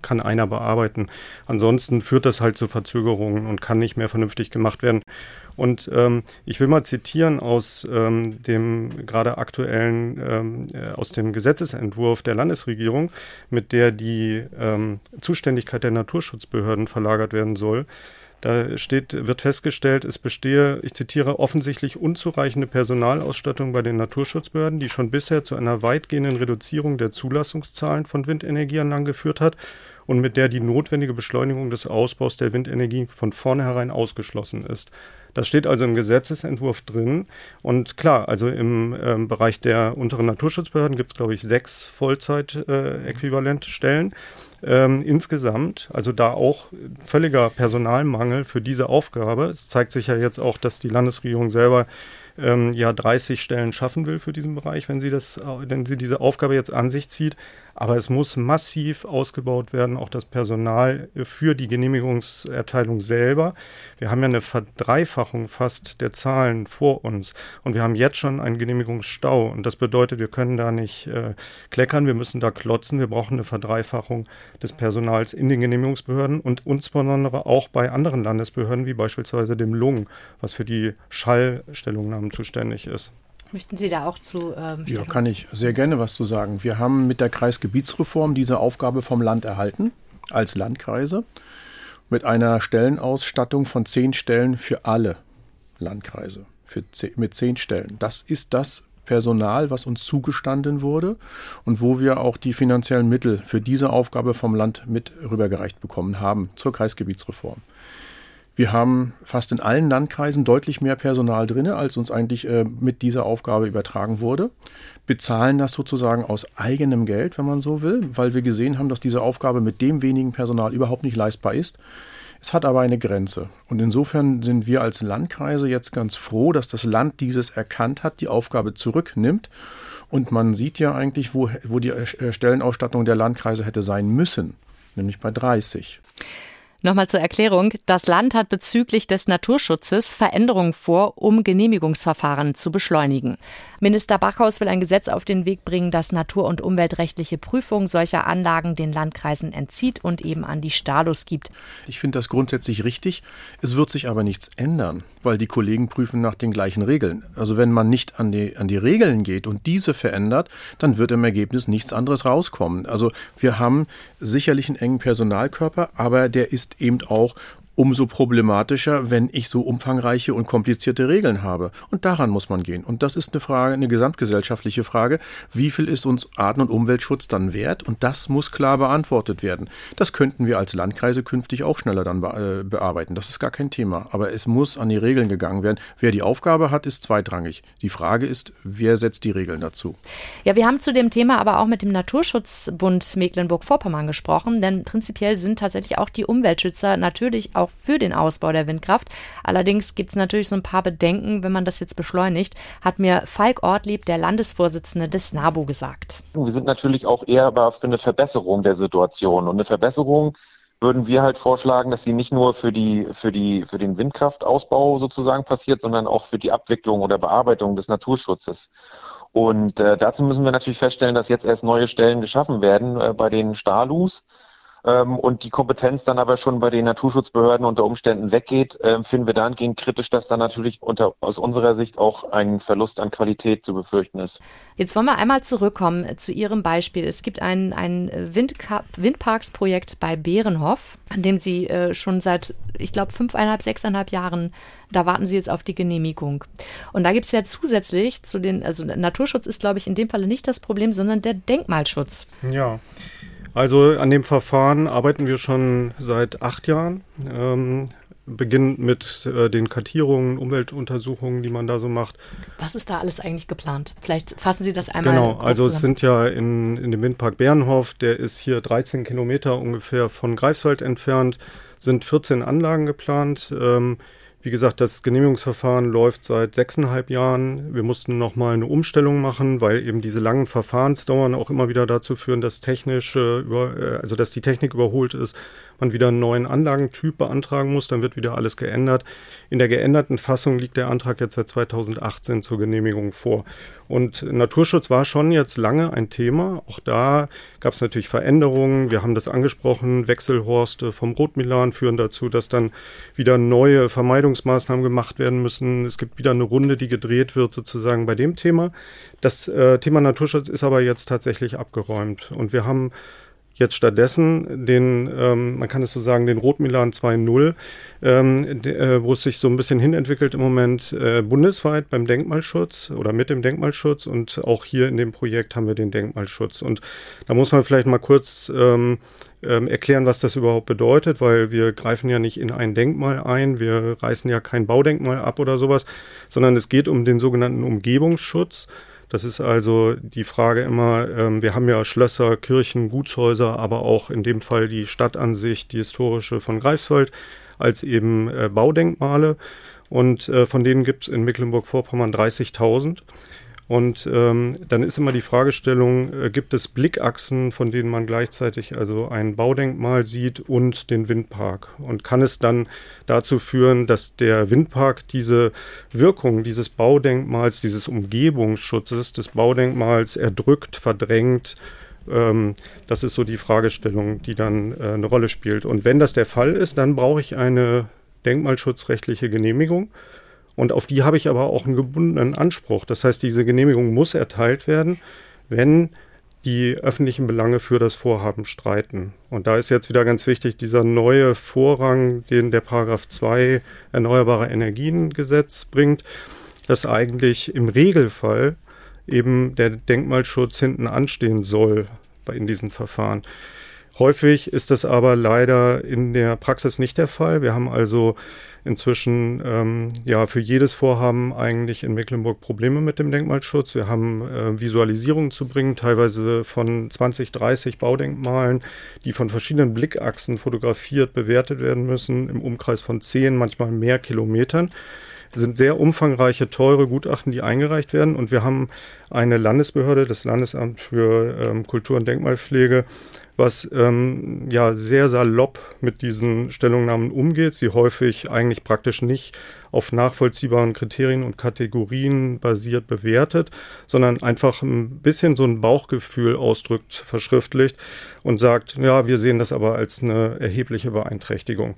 kann einer bearbeiten. Ansonsten führt das halt zu Verzögerungen und kann nicht mehr vernünftig gemacht werden. Und ähm, ich will mal zitieren aus ähm, dem gerade aktuellen, ähm, äh, aus dem Gesetzesentwurf der Landesregierung, mit der die ähm, Zuständigkeit der Naturschutzbehörden verlagert werden soll. Da steht, wird festgestellt, es bestehe, ich zitiere, offensichtlich unzureichende Personalausstattung bei den Naturschutzbehörden, die schon bisher zu einer weitgehenden Reduzierung der Zulassungszahlen von Windenergieanlagen geführt hat und mit der die notwendige Beschleunigung des Ausbaus der Windenergie von vornherein ausgeschlossen ist. Das steht also im Gesetzesentwurf drin. Und klar, also im ähm, Bereich der unteren Naturschutzbehörden gibt es, glaube ich, sechs Vollzeit-Äquivalentstellen. Äh, ähm, insgesamt, also da auch völliger Personalmangel für diese Aufgabe. Es zeigt sich ja jetzt auch, dass die Landesregierung selber ähm, ja 30 Stellen schaffen will für diesen Bereich, wenn sie das, wenn sie diese Aufgabe jetzt an sich zieht. Aber es muss massiv ausgebaut werden, auch das Personal für die Genehmigungserteilung selber. Wir haben ja eine Verdreifachung fast der Zahlen vor uns und wir haben jetzt schon einen Genehmigungsstau und das bedeutet, wir können da nicht äh, kleckern, wir müssen da klotzen, wir brauchen eine Verdreifachung des Personals in den Genehmigungsbehörden und insbesondere auch bei anderen Landesbehörden wie beispielsweise dem Lung, was für die Schallstellungnahmen zuständig ist. Möchten Sie da auch zu? Ähm, ja, kann ich sehr gerne was zu sagen. Wir haben mit der Kreisgebietsreform diese Aufgabe vom Land erhalten, als Landkreise, mit einer Stellenausstattung von zehn Stellen für alle Landkreise, für zehn, mit zehn Stellen. Das ist das Personal, was uns zugestanden wurde und wo wir auch die finanziellen Mittel für diese Aufgabe vom Land mit rübergereicht bekommen haben zur Kreisgebietsreform. Wir haben fast in allen Landkreisen deutlich mehr Personal drin, als uns eigentlich äh, mit dieser Aufgabe übertragen wurde. Bezahlen das sozusagen aus eigenem Geld, wenn man so will, weil wir gesehen haben, dass diese Aufgabe mit dem wenigen Personal überhaupt nicht leistbar ist. Es hat aber eine Grenze. Und insofern sind wir als Landkreise jetzt ganz froh, dass das Land dieses erkannt hat, die Aufgabe zurücknimmt. Und man sieht ja eigentlich, wo, wo die Stellenausstattung der Landkreise hätte sein müssen, nämlich bei 30. Nochmal zur Erklärung. Das Land hat bezüglich des Naturschutzes Veränderungen vor, um Genehmigungsverfahren zu beschleunigen. Minister Bachhaus will ein Gesetz auf den Weg bringen, das natur- und umweltrechtliche Prüfung solcher Anlagen den Landkreisen entzieht und eben an die Stalos gibt. Ich finde das grundsätzlich richtig. Es wird sich aber nichts ändern, weil die Kollegen prüfen nach den gleichen Regeln. Also wenn man nicht an die, an die Regeln geht und diese verändert, dann wird im Ergebnis nichts anderes rauskommen. Also wir haben sicherlich einen engen Personalkörper, aber der ist eben auch umso problematischer, wenn ich so umfangreiche und komplizierte Regeln habe. Und daran muss man gehen. Und das ist eine Frage, eine gesamtgesellschaftliche Frage. Wie viel ist uns Arten- und Umweltschutz dann wert? Und das muss klar beantwortet werden. Das könnten wir als Landkreise künftig auch schneller dann äh, bearbeiten. Das ist gar kein Thema. Aber es muss an die Regeln gegangen werden. Wer die Aufgabe hat, ist zweitrangig. Die Frage ist, wer setzt die Regeln dazu? Ja, wir haben zu dem Thema aber auch mit dem Naturschutzbund Mecklenburg-Vorpommern gesprochen, denn prinzipiell sind tatsächlich auch die Umweltschützer natürlich auch auch für den Ausbau der Windkraft. Allerdings gibt es natürlich so ein paar Bedenken, wenn man das jetzt beschleunigt, hat mir Falk Ortlieb, der Landesvorsitzende des NABU, gesagt. Wir sind natürlich auch eher aber für eine Verbesserung der Situation. Und eine Verbesserung würden wir halt vorschlagen, dass sie nicht nur für die, für die, für den Windkraftausbau sozusagen passiert, sondern auch für die Abwicklung oder Bearbeitung des Naturschutzes. Und äh, dazu müssen wir natürlich feststellen, dass jetzt erst neue Stellen geschaffen werden äh, bei den Stalus ähm, und die Kompetenz dann aber schon bei den Naturschutzbehörden unter Umständen weggeht, äh, finden wir dahingehend kritisch, dass da natürlich unter, aus unserer Sicht auch ein Verlust an Qualität zu befürchten ist. Jetzt wollen wir einmal zurückkommen zu Ihrem Beispiel. Es gibt ein, ein Windparksprojekt bei Bärenhof, an dem Sie äh, schon seit, ich glaube, fünfeinhalb, sechseinhalb Jahren da warten Sie jetzt auf die Genehmigung. Und da gibt es ja zusätzlich zu den, also Naturschutz ist, glaube ich, in dem Falle nicht das Problem, sondern der Denkmalschutz. Ja. Also an dem Verfahren arbeiten wir schon seit acht Jahren. Ähm, beginnend mit äh, den Kartierungen, Umweltuntersuchungen, die man da so macht. Was ist da alles eigentlich geplant? Vielleicht fassen Sie das einmal. Genau, also zusammen. es sind ja in, in dem Windpark Bernhof, der ist hier 13 Kilometer ungefähr von Greifswald entfernt, sind 14 Anlagen geplant. Ähm, wie gesagt, das Genehmigungsverfahren läuft seit sechseinhalb Jahren. Wir mussten nochmal eine Umstellung machen, weil eben diese langen Verfahrensdauern auch immer wieder dazu führen, dass technisch, äh, also dass die Technik überholt ist man wieder einen neuen Anlagentyp beantragen muss, dann wird wieder alles geändert. In der geänderten Fassung liegt der Antrag jetzt seit 2018 zur Genehmigung vor. Und Naturschutz war schon jetzt lange ein Thema. Auch da gab es natürlich Veränderungen. Wir haben das angesprochen. Wechselhorste vom Rotmilan führen dazu, dass dann wieder neue Vermeidungsmaßnahmen gemacht werden müssen. Es gibt wieder eine Runde, die gedreht wird sozusagen bei dem Thema. Das äh, Thema Naturschutz ist aber jetzt tatsächlich abgeräumt. Und wir haben jetzt stattdessen den, ähm, man kann es so sagen, den Rotmilan 2.0, ähm, äh, wo es sich so ein bisschen hinentwickelt im Moment äh, bundesweit beim Denkmalschutz oder mit dem Denkmalschutz und auch hier in dem Projekt haben wir den Denkmalschutz. Und da muss man vielleicht mal kurz ähm, ähm, erklären, was das überhaupt bedeutet, weil wir greifen ja nicht in ein Denkmal ein, wir reißen ja kein Baudenkmal ab oder sowas, sondern es geht um den sogenannten Umgebungsschutz. Das ist also die Frage immer, ähm, wir haben ja Schlösser, Kirchen, Gutshäuser, aber auch in dem Fall die Stadtansicht, die historische von Greifswald, als eben äh, Baudenkmale. Und äh, von denen gibt es in Mecklenburg-Vorpommern 30.000. Und ähm, dann ist immer die Fragestellung, äh, gibt es Blickachsen, von denen man gleichzeitig also ein Baudenkmal sieht und den Windpark? Und kann es dann dazu führen, dass der Windpark diese Wirkung dieses Baudenkmals, dieses Umgebungsschutzes des Baudenkmals erdrückt, verdrängt? Ähm, das ist so die Fragestellung, die dann äh, eine Rolle spielt. Und wenn das der Fall ist, dann brauche ich eine denkmalschutzrechtliche Genehmigung. Und auf die habe ich aber auch einen gebundenen Anspruch. Das heißt, diese Genehmigung muss erteilt werden, wenn die öffentlichen Belange für das Vorhaben streiten. Und da ist jetzt wieder ganz wichtig dieser neue Vorrang, den der Paragraph 2 Erneuerbare Energiengesetz bringt, dass eigentlich im Regelfall eben der Denkmalschutz hinten anstehen soll in diesen Verfahren. Häufig ist das aber leider in der Praxis nicht der Fall. Wir haben also inzwischen ähm, ja für jedes Vorhaben eigentlich in Mecklenburg Probleme mit dem Denkmalschutz. Wir haben äh, Visualisierungen zu bringen, teilweise von 20, 30 Baudenkmalen, die von verschiedenen Blickachsen fotografiert bewertet werden müssen, im Umkreis von 10, manchmal mehr Kilometern. sind sehr umfangreiche, teure Gutachten, die eingereicht werden. Und wir haben eine Landesbehörde, das Landesamt für ähm, Kultur- und Denkmalpflege, was ähm, ja sehr salopp mit diesen Stellungnahmen umgeht, sie häufig eigentlich praktisch nicht auf nachvollziehbaren Kriterien und Kategorien basiert bewertet, sondern einfach ein bisschen so ein Bauchgefühl ausdrückt, verschriftlicht und sagt, ja, wir sehen das aber als eine erhebliche Beeinträchtigung.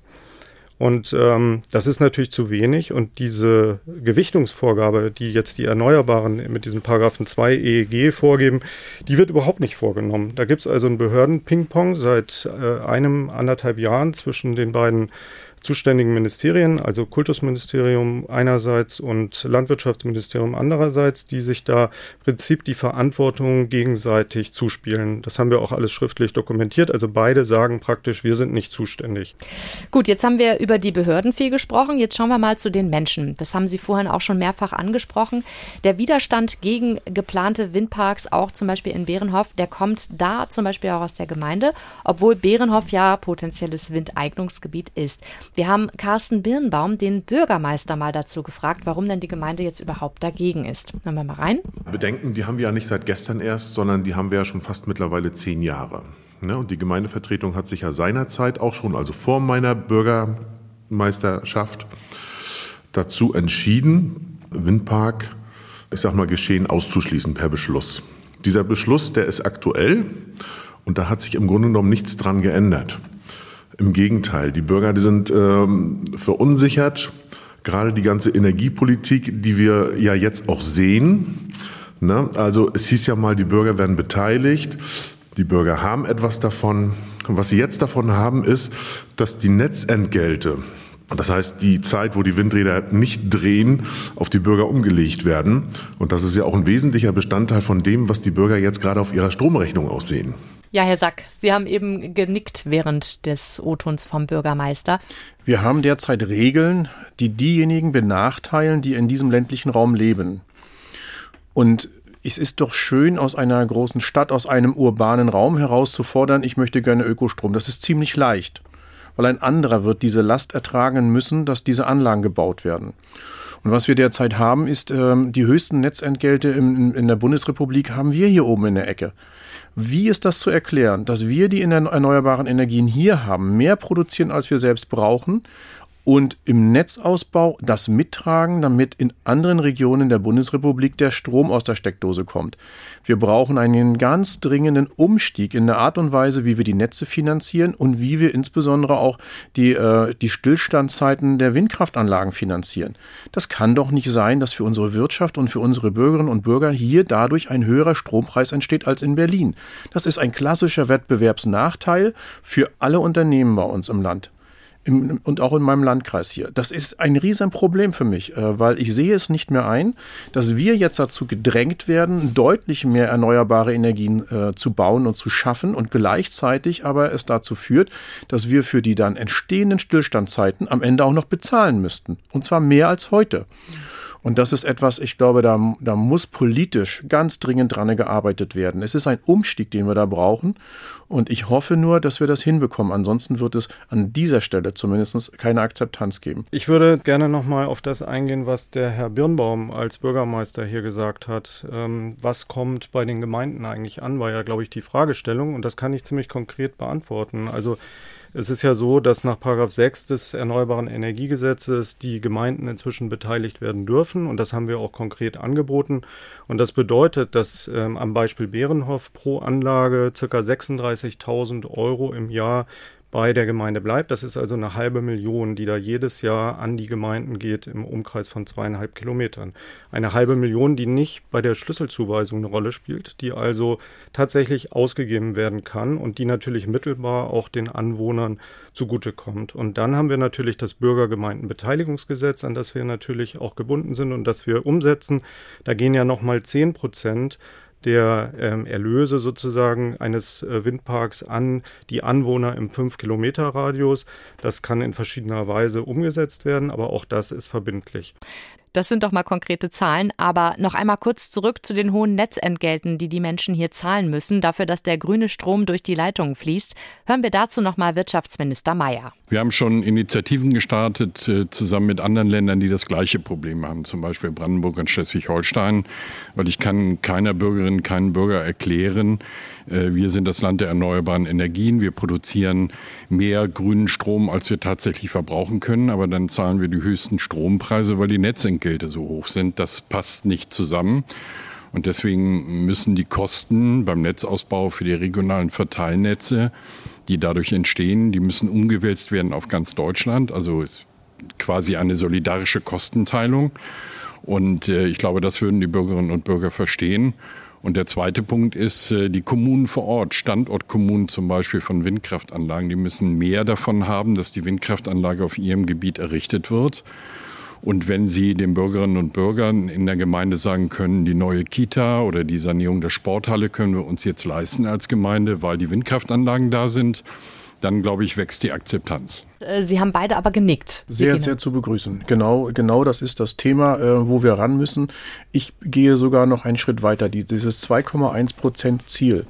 Und ähm, das ist natürlich zu wenig. Und diese Gewichtungsvorgabe, die jetzt die Erneuerbaren mit diesem Paragraphen 2 EEG vorgeben, die wird überhaupt nicht vorgenommen. Da gibt es also ein Behörden-Ping-Pong seit äh, einem, anderthalb Jahren zwischen den beiden zuständigen Ministerien, also Kultusministerium einerseits und Landwirtschaftsministerium andererseits, die sich da im Prinzip die Verantwortung gegenseitig zuspielen. Das haben wir auch alles schriftlich dokumentiert. Also beide sagen praktisch, wir sind nicht zuständig. Gut, jetzt haben wir über die Behörden viel gesprochen. Jetzt schauen wir mal zu den Menschen. Das haben Sie vorhin auch schon mehrfach angesprochen. Der Widerstand gegen geplante Windparks, auch zum Beispiel in Bärenhof, der kommt da zum Beispiel auch aus der Gemeinde, obwohl Bärenhof ja potenzielles Windeignungsgebiet ist. Wir haben Carsten Birnbaum, den Bürgermeister, mal dazu gefragt, warum denn die Gemeinde jetzt überhaupt dagegen ist. Hören wir mal rein. Bedenken, die haben wir ja nicht seit gestern erst, sondern die haben wir ja schon fast mittlerweile zehn Jahre. Ne? Und die Gemeindevertretung hat sich ja seinerzeit auch schon, also vor meiner Bürgermeisterschaft, dazu entschieden, Windpark, ich sag mal, Geschehen auszuschließen per Beschluss. Dieser Beschluss, der ist aktuell und da hat sich im Grunde genommen nichts dran geändert. Im Gegenteil, die Bürger die sind ähm, verunsichert. Gerade die ganze Energiepolitik, die wir ja jetzt auch sehen. Ne? Also es hieß ja mal, die Bürger werden beteiligt. Die Bürger haben etwas davon. Was sie jetzt davon haben, ist, dass die Netzentgelte, das heißt die Zeit, wo die Windräder nicht drehen, auf die Bürger umgelegt werden. Und das ist ja auch ein wesentlicher Bestandteil von dem, was die Bürger jetzt gerade auf ihrer Stromrechnung aussehen. Ja, Herr Sack, Sie haben eben genickt während des O-Tons vom Bürgermeister. Wir haben derzeit Regeln, die diejenigen benachteilen, die in diesem ländlichen Raum leben. Und es ist doch schön, aus einer großen Stadt, aus einem urbanen Raum herauszufordern, ich möchte gerne Ökostrom. Das ist ziemlich leicht, weil ein anderer wird diese Last ertragen müssen, dass diese Anlagen gebaut werden. Und was wir derzeit haben, ist ähm, die höchsten Netzentgelte in, in der Bundesrepublik haben wir hier oben in der Ecke. Wie ist das zu erklären, dass wir die erneuerbaren Energien hier haben, mehr produzieren, als wir selbst brauchen und im Netzausbau das mittragen, damit in anderen Regionen der Bundesrepublik der Strom aus der Steckdose kommt. Wir brauchen einen ganz dringenden Umstieg in der Art und Weise, wie wir die Netze finanzieren und wie wir insbesondere auch die, äh, die Stillstandszeiten der Windkraftanlagen finanzieren. Das kann doch nicht sein, dass für unsere Wirtschaft und für unsere Bürgerinnen und Bürger hier dadurch ein höherer Strompreis entsteht als in Berlin. Das ist ein klassischer Wettbewerbsnachteil für alle Unternehmen bei uns im Land im, und auch in meinem Landkreis hier. Das ist ein Riesenproblem für mich, äh, weil ich sehe es nicht mehr ein, dass wir jetzt dazu gedrängt werden, deutlich mehr erneuerbare Energien äh, zu bauen und zu schaffen und gleichzeitig aber es dazu führt, dass wir für die dann entstehenden Stillstandzeiten am Ende auch noch bezahlen müssten. Und zwar mehr als heute. Mhm. Und das ist etwas, ich glaube, da, da muss politisch ganz dringend dran gearbeitet werden. Es ist ein Umstieg, den wir da brauchen. Und ich hoffe nur, dass wir das hinbekommen. Ansonsten wird es an dieser Stelle zumindest keine Akzeptanz geben. Ich würde gerne nochmal auf das eingehen, was der Herr Birnbaum als Bürgermeister hier gesagt hat. Ähm, was kommt bei den Gemeinden eigentlich an, war ja, glaube ich, die Fragestellung. Und das kann ich ziemlich konkret beantworten. Also es ist ja so, dass nach 6 des Erneuerbaren Energiegesetzes die Gemeinden inzwischen beteiligt werden dürfen und das haben wir auch konkret angeboten. Und das bedeutet, dass ähm, am Beispiel Bärenhof pro Anlage ca. 36.000 Euro im Jahr bei der Gemeinde bleibt. Das ist also eine halbe Million, die da jedes Jahr an die Gemeinden geht im Umkreis von zweieinhalb Kilometern. Eine halbe Million, die nicht bei der Schlüsselzuweisung eine Rolle spielt, die also tatsächlich ausgegeben werden kann und die natürlich mittelbar auch den Anwohnern zugutekommt. Und dann haben wir natürlich das Bürgergemeindenbeteiligungsgesetz, an das wir natürlich auch gebunden sind und das wir umsetzen. Da gehen ja nochmal zehn Prozent der ähm, Erlöse sozusagen eines äh, Windparks an die Anwohner im 5-Kilometer-Radius. Das kann in verschiedener Weise umgesetzt werden, aber auch das ist verbindlich. Das sind doch mal konkrete Zahlen. Aber noch einmal kurz zurück zu den hohen Netzentgelten, die die Menschen hier zahlen müssen, dafür, dass der grüne Strom durch die Leitungen fließt. Hören wir dazu noch mal Wirtschaftsminister Mayer. Wir haben schon Initiativen gestartet, äh, zusammen mit anderen Ländern, die das gleiche Problem haben, zum Beispiel Brandenburg und Schleswig-Holstein, weil ich kann keiner Bürgerin, keinen Bürger erklären, wir sind das Land der erneuerbaren Energien, wir produzieren mehr grünen Strom, als wir tatsächlich verbrauchen können, aber dann zahlen wir die höchsten Strompreise, weil die Netzentgelte so hoch sind. Das passt nicht zusammen. Und deswegen müssen die Kosten beim Netzausbau für die regionalen Verteilnetze, die dadurch entstehen, die müssen umgewälzt werden auf ganz Deutschland. Also quasi eine solidarische Kostenteilung. Und äh, ich glaube, das würden die Bürgerinnen und Bürger verstehen. Und der zweite Punkt ist, äh, die Kommunen vor Ort, Standortkommunen zum Beispiel von Windkraftanlagen, die müssen mehr davon haben, dass die Windkraftanlage auf ihrem Gebiet errichtet wird. Und wenn Sie den Bürgerinnen und Bürgern in der Gemeinde sagen können, die neue Kita oder die Sanierung der Sporthalle können wir uns jetzt leisten als Gemeinde, weil die Windkraftanlagen da sind, dann glaube ich, wächst die Akzeptanz. Äh, Sie haben beide aber genickt. Sehr, sehr zu begrüßen. Genau, genau das ist das Thema, äh, wo wir ran müssen. Ich gehe sogar noch einen Schritt weiter. dieses 2,1 Prozent Ziel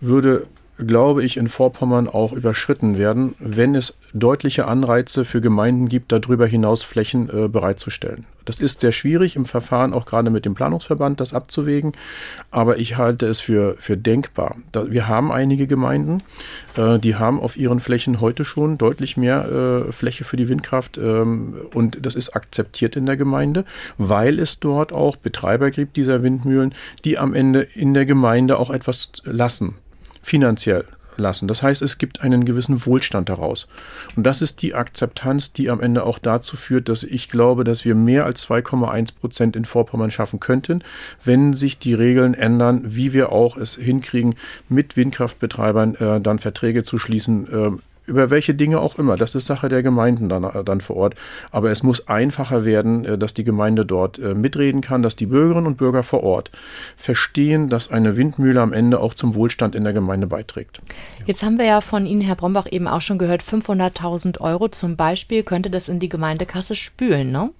würde glaube ich, in Vorpommern auch überschritten werden, wenn es deutliche Anreize für Gemeinden gibt, darüber hinaus Flächen äh, bereitzustellen. Das ist sehr schwierig im Verfahren, auch gerade mit dem Planungsverband, das abzuwägen. Aber ich halte es für, für denkbar. Da, wir haben einige Gemeinden, äh, die haben auf ihren Flächen heute schon deutlich mehr äh, Fläche für die Windkraft. Ähm, und das ist akzeptiert in der Gemeinde, weil es dort auch Betreiber gibt dieser Windmühlen, die am Ende in der Gemeinde auch etwas lassen finanziell lassen. Das heißt, es gibt einen gewissen Wohlstand daraus. Und das ist die Akzeptanz, die am Ende auch dazu führt, dass ich glaube, dass wir mehr als 2,1 Prozent in Vorpommern schaffen könnten, wenn sich die Regeln ändern, wie wir auch es hinkriegen, mit Windkraftbetreibern äh, dann Verträge zu schließen, äh, über welche Dinge auch immer. Das ist Sache der Gemeinden dann, äh, dann vor Ort. Aber es muss einfacher werden, äh, dass die Gemeinde dort äh, mitreden kann, dass die Bürgerinnen und Bürger vor Ort verstehen, dass eine Windmühle am Ende auch zum Wohlstand in der Gemeinde beiträgt. Jetzt haben wir ja von Ihnen, Herr Brombach, eben auch schon gehört, 500.000 Euro zum Beispiel könnte das in die Gemeindekasse spülen, ne?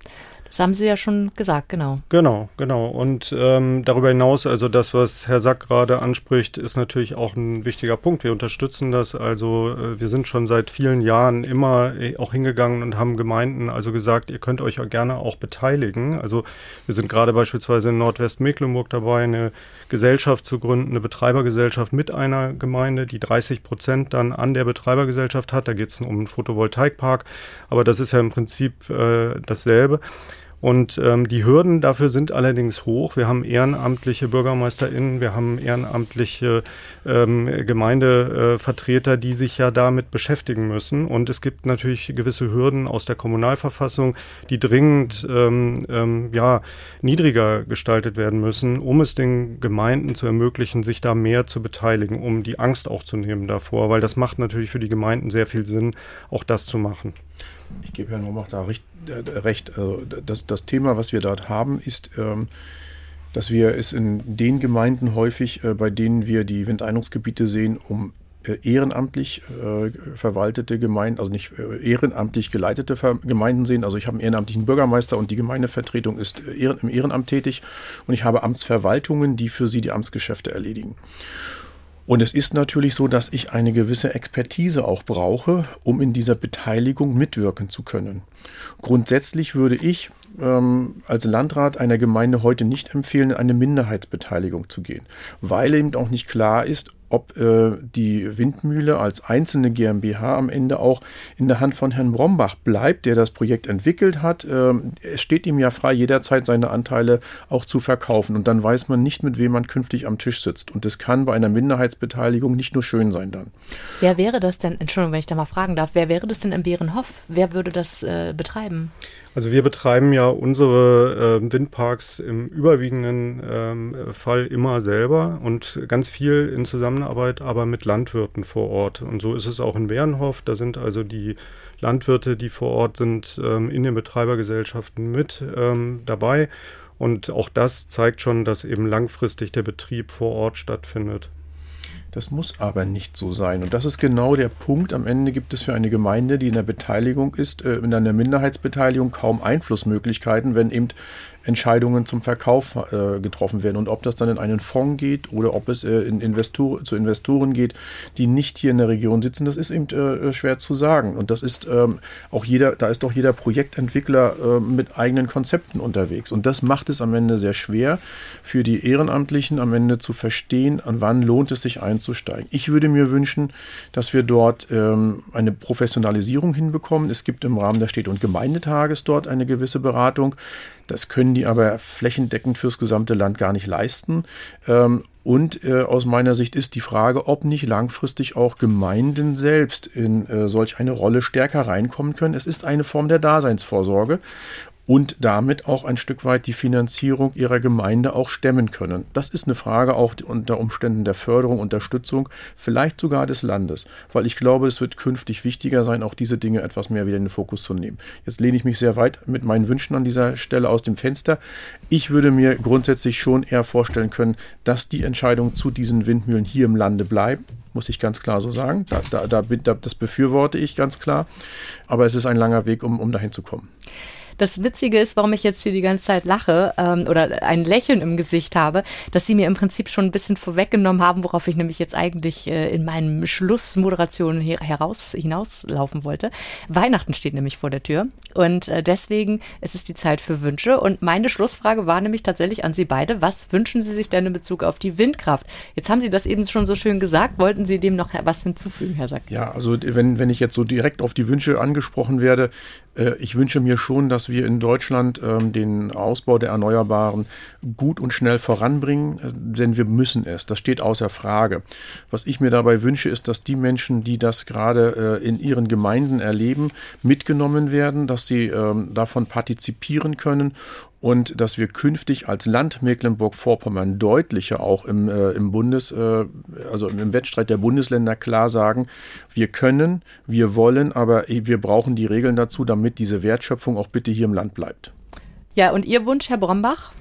Das haben Sie ja schon gesagt, genau. Genau, genau. Und ähm, darüber hinaus, also das, was Herr Sack gerade anspricht, ist natürlich auch ein wichtiger Punkt. Wir unterstützen das. Also äh, wir sind schon seit vielen Jahren immer äh, auch hingegangen und haben Gemeinden also gesagt, ihr könnt euch ja gerne auch beteiligen. Also wir sind gerade beispielsweise in Nordwestmecklenburg dabei, eine Gesellschaft zu gründen, eine Betreibergesellschaft mit einer Gemeinde, die 30 Prozent dann an der Betreibergesellschaft hat. Da geht es um einen Photovoltaikpark, aber das ist ja im Prinzip äh, dasselbe. Und ähm, die Hürden dafür sind allerdings hoch. Wir haben ehrenamtliche BürgermeisterInnen, wir haben ehrenamtliche ähm, Gemeindevertreter, die sich ja damit beschäftigen müssen. Und es gibt natürlich gewisse Hürden aus der Kommunalverfassung, die dringend ähm, ähm, ja, niedriger gestaltet werden müssen, um es den Gemeinden zu ermöglichen, sich da mehr zu beteiligen, um die Angst auch zu nehmen davor, weil das macht natürlich für die Gemeinden sehr viel Sinn, auch das zu machen. Ich gebe Herrn Rombach da recht. Äh, recht. Also das, das Thema, was wir dort haben, ist, ähm, dass wir es in den Gemeinden häufig, äh, bei denen wir die Windeinungsgebiete sehen, um äh, ehrenamtlich äh, verwaltete Gemeinden, also nicht äh, ehrenamtlich geleitete Gemeinden sehen. Also ich habe einen ehrenamtlichen Bürgermeister und die Gemeindevertretung ist ehren, im Ehrenamt tätig und ich habe Amtsverwaltungen, die für sie die Amtsgeschäfte erledigen. Und es ist natürlich so, dass ich eine gewisse Expertise auch brauche, um in dieser Beteiligung mitwirken zu können. Grundsätzlich würde ich ähm, als Landrat einer Gemeinde heute nicht empfehlen, eine Minderheitsbeteiligung zu gehen, weil eben auch nicht klar ist, ob äh, die Windmühle als einzelne GmbH am Ende auch in der Hand von Herrn Brombach bleibt, der das Projekt entwickelt hat. Ähm, es steht ihm ja frei, jederzeit seine Anteile auch zu verkaufen. Und dann weiß man nicht, mit wem man künftig am Tisch sitzt. Und das kann bei einer Minderheitsbeteiligung nicht nur schön sein dann. Wer wäre das denn, Entschuldigung, wenn ich da mal fragen darf, wer wäre das denn in Bärenhof? Wer würde das äh, betreiben? Also wir betreiben ja unsere äh, Windparks im überwiegenden ähm, Fall immer selber und ganz viel in Zusammenarbeit aber mit Landwirten vor Ort. Und so ist es auch in Bärenhof. Da sind also die Landwirte, die vor Ort sind, ähm, in den Betreibergesellschaften mit ähm, dabei. Und auch das zeigt schon, dass eben langfristig der Betrieb vor Ort stattfindet. Das muss aber nicht so sein. Und das ist genau der Punkt. Am Ende gibt es für eine Gemeinde, die in der Beteiligung ist, äh, in einer Minderheitsbeteiligung kaum Einflussmöglichkeiten, wenn eben Entscheidungen zum Verkauf äh, getroffen werden. Und ob das dann in einen Fonds geht oder ob es äh, in Investor zu Investoren geht, die nicht hier in der Region sitzen, das ist eben äh, schwer zu sagen. Und das ist ähm, auch jeder, da ist doch jeder Projektentwickler äh, mit eigenen Konzepten unterwegs. Und das macht es am Ende sehr schwer für die Ehrenamtlichen am Ende zu verstehen, an wann lohnt es sich einzusteigen. Ich würde mir wünschen, dass wir dort ähm, eine Professionalisierung hinbekommen. Es gibt im Rahmen der Städte- und Gemeindetages dort eine gewisse Beratung. Das können die aber flächendeckend fürs gesamte Land gar nicht leisten. Ähm, und äh, aus meiner Sicht ist die Frage, ob nicht langfristig auch Gemeinden selbst in äh, solch eine Rolle stärker reinkommen können. Es ist eine Form der Daseinsvorsorge und damit auch ein Stück weit die Finanzierung ihrer Gemeinde auch stemmen können. Das ist eine Frage auch unter Umständen der Förderung, Unterstützung, vielleicht sogar des Landes, weil ich glaube, es wird künftig wichtiger sein, auch diese Dinge etwas mehr wieder in den Fokus zu nehmen. Jetzt lehne ich mich sehr weit mit meinen Wünschen an dieser Stelle aus dem Fenster. Ich würde mir grundsätzlich schon eher vorstellen können, dass die Entscheidungen zu diesen Windmühlen hier im Lande bleiben muss ich ganz klar so sagen. Da, da, da, das befürworte ich ganz klar. Aber es ist ein langer Weg, um, um dahin zu kommen. Das Witzige ist, warum ich jetzt hier die ganze Zeit lache ähm, oder ein Lächeln im Gesicht habe, dass Sie mir im Prinzip schon ein bisschen vorweggenommen haben, worauf ich nämlich jetzt eigentlich äh, in meinem Schlussmoderation her heraus, hinauslaufen wollte. Weihnachten steht nämlich vor der Tür und äh, deswegen ist es die Zeit für Wünsche. Und meine Schlussfrage war nämlich tatsächlich an Sie beide. Was wünschen Sie sich denn in Bezug auf die Windkraft? Jetzt haben Sie das eben schon so schön gesagt. Wollten Sie dem noch was hinzufügen, Herr Sack? Ja, also wenn, wenn ich jetzt so direkt auf die Wünsche angesprochen werde, ich wünsche mir schon, dass wir in Deutschland ähm, den Ausbau der Erneuerbaren gut und schnell voranbringen, äh, denn wir müssen es. Das steht außer Frage. Was ich mir dabei wünsche, ist, dass die Menschen, die das gerade äh, in ihren Gemeinden erleben, mitgenommen werden, dass sie ähm, davon partizipieren können und dass wir künftig als Land Mecklenburg-Vorpommern deutlicher auch im, äh, im Bundes, äh, also im Wettstreit der Bundesländer klar sagen, wir können, wir wollen, aber wir brauchen die Regeln dazu, damit diese Wertschöpfung auch bitte hier im Land bleibt. Ja, und Ihr Wunsch, Herr Brombach?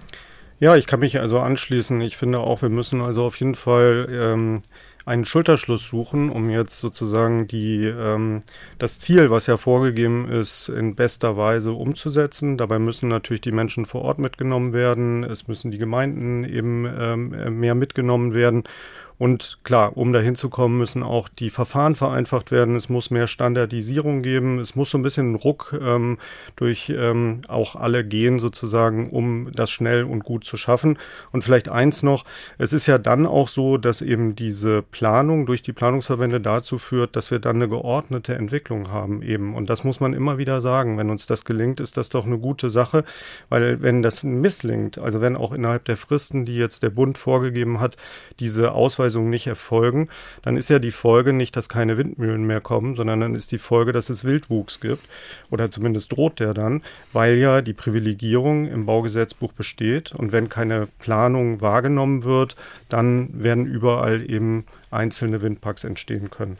Ja, ich kann mich also anschließen. Ich finde auch, wir müssen also auf jeden Fall ähm, einen Schulterschluss suchen, um jetzt sozusagen die, ähm, das Ziel, was ja vorgegeben ist, in bester Weise umzusetzen. Dabei müssen natürlich die Menschen vor Ort mitgenommen werden. Es müssen die Gemeinden eben ähm, mehr mitgenommen werden. Und klar, um dahin zu kommen, müssen auch die Verfahren vereinfacht werden. Es muss mehr Standardisierung geben. Es muss so ein bisschen Ruck ähm, durch ähm, auch alle gehen, sozusagen, um das schnell und gut zu schaffen. Und vielleicht eins noch, es ist ja dann auch so, dass eben diese Planung durch die Planungsverbände dazu führt, dass wir dann eine geordnete Entwicklung haben eben. Und das muss man immer wieder sagen. Wenn uns das gelingt, ist das doch eine gute Sache, weil wenn das misslingt, also wenn auch innerhalb der Fristen, die jetzt der Bund vorgegeben hat, diese Ausweise Anweisungen nicht erfolgen, dann ist ja die Folge nicht, dass keine Windmühlen mehr kommen, sondern dann ist die Folge, dass es Wildwuchs gibt oder zumindest droht der dann, weil ja die Privilegierung im Baugesetzbuch besteht und wenn keine Planung wahrgenommen wird, dann werden überall eben einzelne Windparks entstehen können.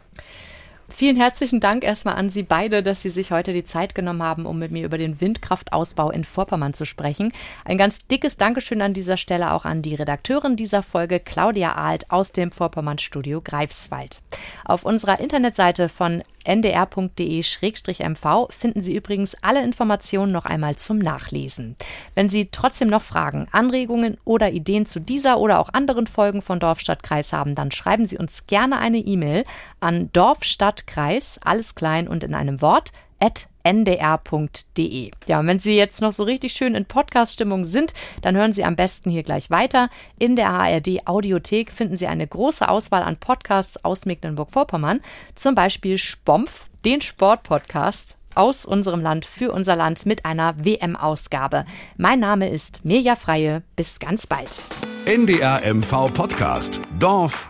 Vielen herzlichen Dank erstmal an Sie beide, dass Sie sich heute die Zeit genommen haben, um mit mir über den Windkraftausbau in Vorpommern zu sprechen. Ein ganz dickes Dankeschön an dieser Stelle auch an die Redakteurin dieser Folge, Claudia Alt aus dem Vorpommern-Studio Greifswald. Auf unserer Internetseite von ndr.de-mv finden Sie übrigens alle Informationen noch einmal zum Nachlesen. Wenn Sie trotzdem noch Fragen, Anregungen oder Ideen zu dieser oder auch anderen Folgen von Dorf, Stadt, Kreis haben, dann schreiben Sie uns gerne eine E-Mail an dorfstadtkreis, alles klein und in einem Wort, ndr.de. Ja, und wenn Sie jetzt noch so richtig schön in Podcast-Stimmung sind, dann hören Sie am besten hier gleich weiter. In der ARD Audiothek finden Sie eine große Auswahl an Podcasts aus Mecklenburg-Vorpommern, zum Beispiel Spompf, den Sportpodcast aus unserem Land für unser Land mit einer WM-Ausgabe. Mein Name ist Mirja Freie. Bis ganz bald. NDR MV Podcast. Dorf,